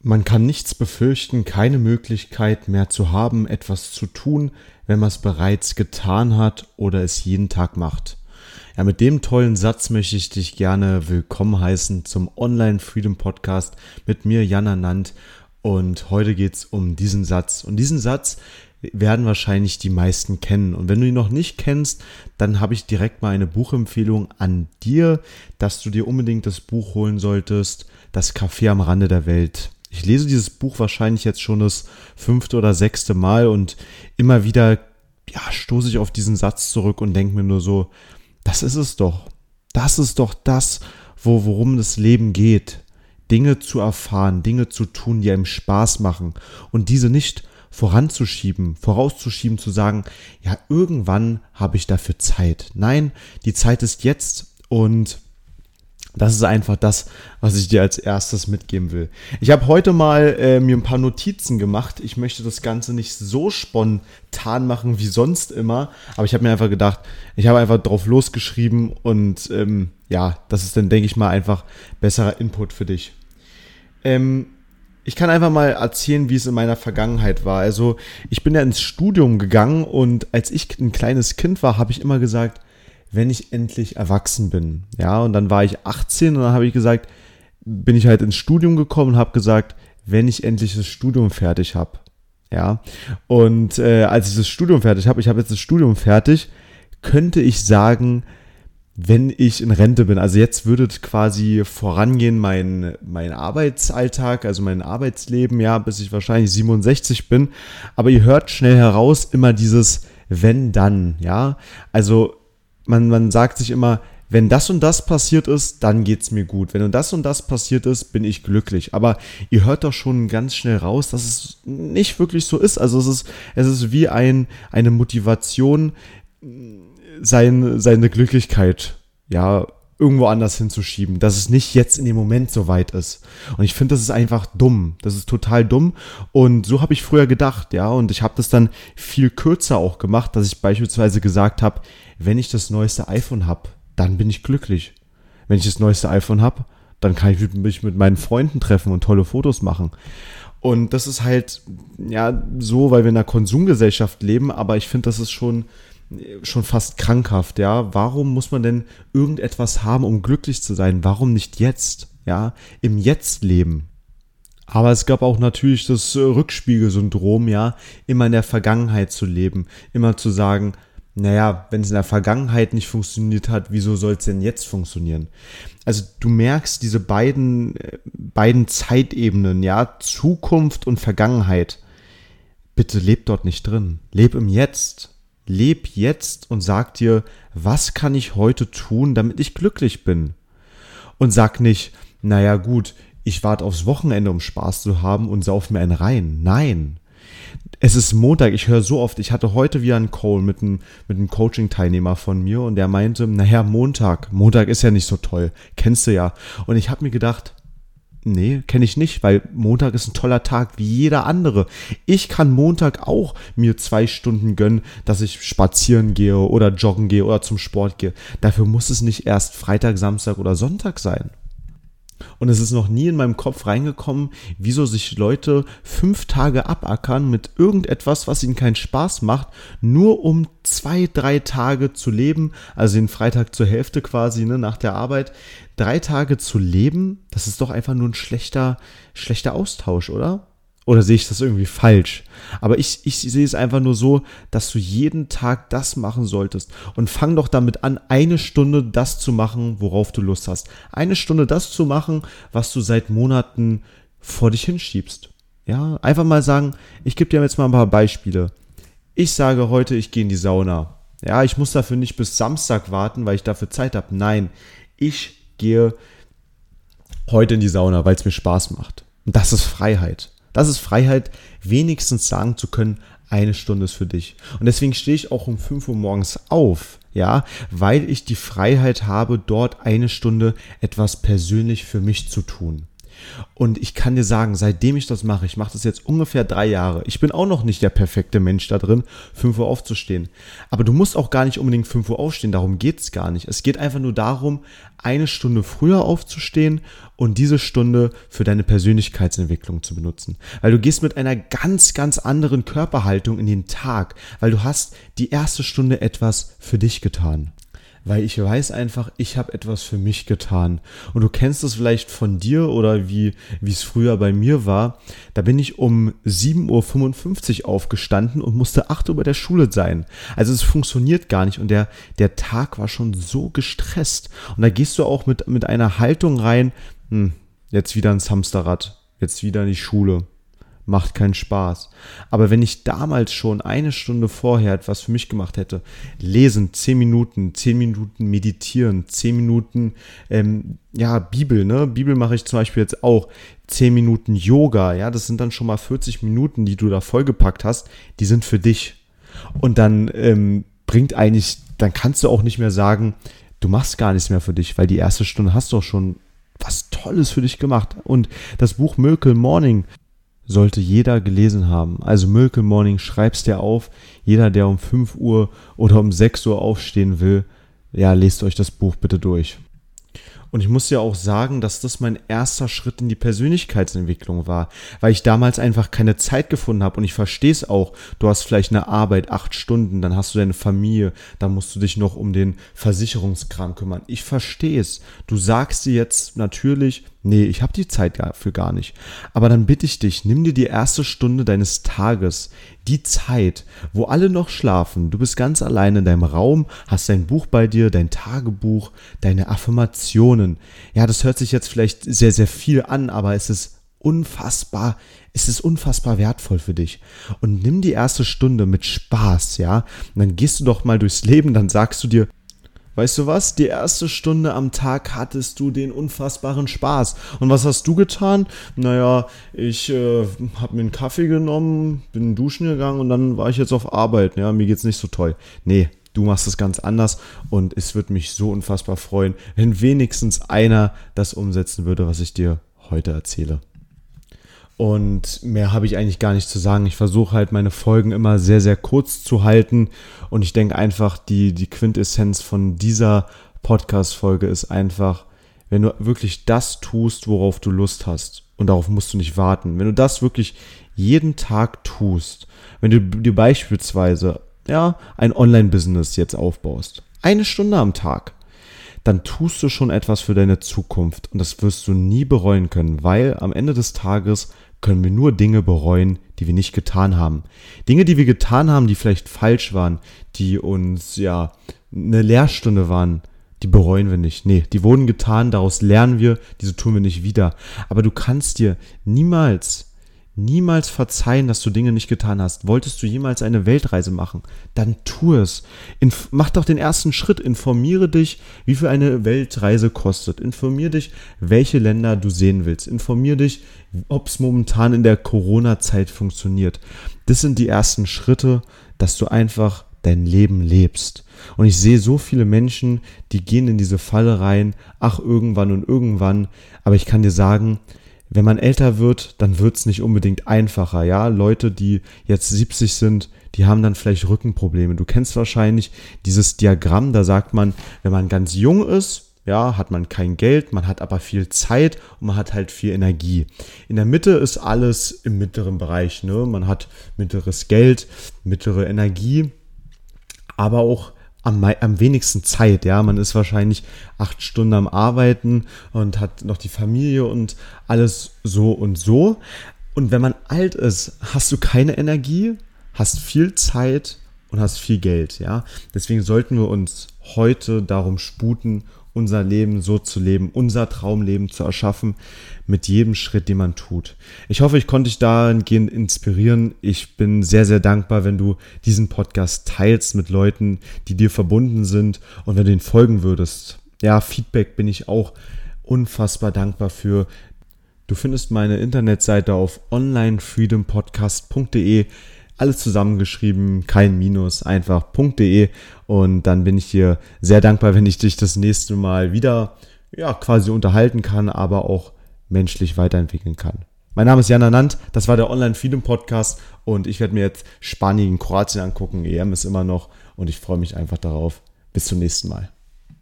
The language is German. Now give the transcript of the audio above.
Man kann nichts befürchten, keine Möglichkeit mehr zu haben, etwas zu tun, wenn man es bereits getan hat oder es jeden Tag macht. Ja, mit dem tollen Satz möchte ich dich gerne willkommen heißen zum Online Freedom Podcast mit mir, Jan Anand. Und heute geht es um diesen Satz. Und diesen Satz werden wahrscheinlich die meisten kennen. Und wenn du ihn noch nicht kennst, dann habe ich direkt mal eine Buchempfehlung an dir, dass du dir unbedingt das Buch holen solltest, Das Café am Rande der Welt ich lese dieses Buch wahrscheinlich jetzt schon das fünfte oder sechste Mal und immer wieder ja, stoße ich auf diesen Satz zurück und denke mir nur so, das ist es doch. Das ist doch das, wo, worum das Leben geht. Dinge zu erfahren, Dinge zu tun, die einem Spaß machen und diese nicht voranzuschieben, vorauszuschieben, zu sagen, ja, irgendwann habe ich dafür Zeit. Nein, die Zeit ist jetzt und das ist einfach das, was ich dir als erstes mitgeben will. Ich habe heute mal äh, mir ein paar Notizen gemacht. Ich möchte das Ganze nicht so spontan machen wie sonst immer, aber ich habe mir einfach gedacht, ich habe einfach drauf losgeschrieben und ähm, ja, das ist dann, denke ich mal, einfach besserer Input für dich. Ähm, ich kann einfach mal erzählen, wie es in meiner Vergangenheit war. Also ich bin ja ins Studium gegangen und als ich ein kleines Kind war, habe ich immer gesagt, wenn ich endlich erwachsen bin. Ja, und dann war ich 18 und dann habe ich gesagt, bin ich halt ins Studium gekommen und habe gesagt, wenn ich endlich das Studium fertig habe. Ja, und äh, als ich das Studium fertig habe, ich habe jetzt das Studium fertig, könnte ich sagen, wenn ich in Rente bin. Also jetzt würde quasi vorangehen mein, mein Arbeitsalltag, also mein Arbeitsleben, ja, bis ich wahrscheinlich 67 bin. Aber ihr hört schnell heraus immer dieses wenn dann, ja. Also man, man sagt sich immer, wenn das und das passiert ist, dann geht's mir gut. Wenn das und das passiert ist, bin ich glücklich. Aber ihr hört doch schon ganz schnell raus, dass es nicht wirklich so ist. Also es ist, es ist wie ein, eine Motivation, sein, seine Glücklichkeit, ja, irgendwo anders hinzuschieben, dass es nicht jetzt in dem Moment so weit ist. Und ich finde, das ist einfach dumm. Das ist total dumm. Und so habe ich früher gedacht, ja. Und ich habe das dann viel kürzer auch gemacht, dass ich beispielsweise gesagt habe, wenn ich das neueste iPhone habe, dann bin ich glücklich. Wenn ich das neueste iPhone habe, dann kann ich mich mit meinen Freunden treffen und tolle Fotos machen. Und das ist halt, ja, so, weil wir in einer Konsumgesellschaft leben, aber ich finde, das ist schon, schon fast krankhaft, ja. Warum muss man denn irgendetwas haben, um glücklich zu sein? Warum nicht jetzt, ja? Im Jetzt leben. Aber es gab auch natürlich das Rückspiegelsyndrom, ja, immer in der Vergangenheit zu leben, immer zu sagen, naja, wenn es in der Vergangenheit nicht funktioniert hat, wieso soll es denn jetzt funktionieren? Also du merkst diese beiden, äh, beiden Zeitebenen, ja, Zukunft und Vergangenheit. Bitte leb dort nicht drin. Leb im Jetzt. Leb jetzt und sag dir, was kann ich heute tun, damit ich glücklich bin? Und sag nicht, naja gut, ich warte aufs Wochenende, um Spaß zu haben und sauf mir einen rein. Nein. Es ist Montag, ich höre so oft, ich hatte heute wieder einen Call mit einem, mit einem Coaching-Teilnehmer von mir und der meinte, naja, Montag, Montag ist ja nicht so toll, kennst du ja. Und ich habe mir gedacht, nee, kenne ich nicht, weil Montag ist ein toller Tag wie jeder andere. Ich kann Montag auch mir zwei Stunden gönnen, dass ich spazieren gehe oder joggen gehe oder zum Sport gehe. Dafür muss es nicht erst Freitag, Samstag oder Sonntag sein. Und es ist noch nie in meinem Kopf reingekommen, wieso sich Leute fünf Tage abackern mit irgendetwas, was ihnen keinen Spaß macht, nur um zwei, drei Tage zu leben, also den Freitag zur Hälfte quasi, ne, nach der Arbeit, drei Tage zu leben, das ist doch einfach nur ein schlechter, schlechter Austausch, oder? Oder sehe ich das irgendwie falsch? Aber ich, ich sehe es einfach nur so, dass du jeden Tag das machen solltest. Und fang doch damit an, eine Stunde das zu machen, worauf du Lust hast. Eine Stunde das zu machen, was du seit Monaten vor dich hinschiebst. Ja, einfach mal sagen, ich gebe dir jetzt mal ein paar Beispiele. Ich sage heute, ich gehe in die Sauna. Ja, ich muss dafür nicht bis Samstag warten, weil ich dafür Zeit habe. Nein, ich gehe heute in die Sauna, weil es mir Spaß macht. Und das ist Freiheit. Das ist Freiheit, wenigstens sagen zu können, eine Stunde ist für dich. Und deswegen stehe ich auch um 5 Uhr morgens auf, ja, weil ich die Freiheit habe, dort eine Stunde etwas persönlich für mich zu tun. Und ich kann dir sagen, seitdem ich das mache, ich mache das jetzt ungefähr drei Jahre. Ich bin auch noch nicht der perfekte Mensch da drin, 5 Uhr aufzustehen. Aber du musst auch gar nicht unbedingt 5 Uhr aufstehen, darum geht es gar nicht. Es geht einfach nur darum, eine Stunde früher aufzustehen und diese Stunde für deine Persönlichkeitsentwicklung zu benutzen. Weil du gehst mit einer ganz, ganz anderen Körperhaltung in den Tag, weil du hast die erste Stunde etwas für dich getan weil ich weiß einfach, ich habe etwas für mich getan. Und du kennst es vielleicht von dir oder wie es früher bei mir war. Da bin ich um 7.55 Uhr aufgestanden und musste 8 Uhr bei der Schule sein. Also es funktioniert gar nicht und der, der Tag war schon so gestresst. Und da gehst du auch mit, mit einer Haltung rein, hm, jetzt wieder ins Hamsterrad, jetzt wieder in die Schule macht keinen Spaß. Aber wenn ich damals schon eine Stunde vorher etwas für mich gemacht hätte, lesen, zehn Minuten, zehn Minuten meditieren, zehn Minuten, ähm, ja, Bibel, ne? Bibel mache ich zum Beispiel jetzt auch, zehn Minuten Yoga, ja, das sind dann schon mal 40 Minuten, die du da vollgepackt hast, die sind für dich. Und dann ähm, bringt eigentlich, dann kannst du auch nicht mehr sagen, du machst gar nichts mehr für dich, weil die erste Stunde hast du auch schon was Tolles für dich gemacht. Und das Buch Miracle Morning sollte jeder gelesen haben. Also Miracle Morning, schreib's dir auf. Jeder, der um 5 Uhr oder um 6 Uhr aufstehen will, ja, lest euch das Buch bitte durch. Und ich muss ja auch sagen, dass das mein erster Schritt in die Persönlichkeitsentwicklung war, weil ich damals einfach keine Zeit gefunden habe. Und ich verstehe es auch. Du hast vielleicht eine Arbeit, acht Stunden, dann hast du deine Familie, dann musst du dich noch um den Versicherungskram kümmern. Ich verstehe es. Du sagst dir jetzt natürlich, nee, ich habe die Zeit dafür gar nicht. Aber dann bitte ich dich, nimm dir die erste Stunde deines Tages, die Zeit, wo alle noch schlafen. Du bist ganz allein in deinem Raum, hast dein Buch bei dir, dein Tagebuch, deine Affirmationen. Ja, das hört sich jetzt vielleicht sehr, sehr viel an, aber es ist unfassbar, es ist unfassbar wertvoll für dich. Und nimm die erste Stunde mit Spaß, ja. Und dann gehst du doch mal durchs Leben, dann sagst du dir, Weißt du was? Die erste Stunde am Tag hattest du den unfassbaren Spaß. Und was hast du getan? Naja, ich äh, habe mir einen Kaffee genommen, bin duschen gegangen und dann war ich jetzt auf Arbeit. Ja, mir geht's nicht so toll. Nee, du machst es ganz anders und es würde mich so unfassbar freuen, wenn wenigstens einer das umsetzen würde, was ich dir heute erzähle. Und mehr habe ich eigentlich gar nicht zu sagen. Ich versuche halt meine Folgen immer sehr, sehr kurz zu halten. Und ich denke einfach, die, die Quintessenz von dieser Podcast-Folge ist einfach, wenn du wirklich das tust, worauf du Lust hast. Und darauf musst du nicht warten. Wenn du das wirklich jeden Tag tust, wenn du dir beispielsweise, ja, ein Online-Business jetzt aufbaust, eine Stunde am Tag, dann tust du schon etwas für deine Zukunft und das wirst du nie bereuen können, weil am Ende des Tages können wir nur Dinge bereuen, die wir nicht getan haben. Dinge, die wir getan haben, die vielleicht falsch waren, die uns ja eine Lehrstunde waren, die bereuen wir nicht. Nee, die wurden getan, daraus lernen wir, diese tun wir nicht wieder. Aber du kannst dir niemals niemals verzeihen, dass du Dinge nicht getan hast. Wolltest du jemals eine Weltreise machen? Dann tu es. Inf mach doch den ersten Schritt. Informiere dich, wie viel eine Weltreise kostet. Informiere dich, welche Länder du sehen willst. Informiere dich, ob es momentan in der Corona-Zeit funktioniert. Das sind die ersten Schritte, dass du einfach dein Leben lebst. Und ich sehe so viele Menschen, die gehen in diese Falle rein, ach irgendwann und irgendwann. Aber ich kann dir sagen, wenn man älter wird, dann wird es nicht unbedingt einfacher. Ja, Leute, die jetzt 70 sind, die haben dann vielleicht Rückenprobleme. Du kennst wahrscheinlich dieses Diagramm, da sagt man, wenn man ganz jung ist, ja, hat man kein Geld, man hat aber viel Zeit und man hat halt viel Energie. In der Mitte ist alles im mittleren Bereich. Ne? Man hat mittleres Geld, mittlere Energie, aber auch am, am wenigsten Zeit. Ja, man ist wahrscheinlich acht Stunden am Arbeiten und hat noch die Familie und alles so und so. Und wenn man alt ist, hast du keine Energie, hast viel Zeit und hast viel Geld. Ja, deswegen sollten wir uns heute darum sputen, unser Leben so zu leben, unser Traumleben zu erschaffen, mit jedem Schritt, den man tut. Ich hoffe, ich konnte dich dahingehend inspirieren. Ich bin sehr, sehr dankbar, wenn du diesen Podcast teilst mit Leuten, die dir verbunden sind und wenn du ihn folgen würdest. Ja, Feedback bin ich auch unfassbar dankbar für. Du findest meine Internetseite auf onlinefreedompodcast.de alles zusammengeschrieben, kein Minus, einfach .de und dann bin ich dir sehr dankbar, wenn ich dich das nächste Mal wieder ja quasi unterhalten kann, aber auch menschlich weiterentwickeln kann. Mein Name ist Jan Anand, das war der Online Freedom Podcast und ich werde mir jetzt Spanien, Kroatien angucken. EM ist immer noch und ich freue mich einfach darauf. Bis zum nächsten Mal.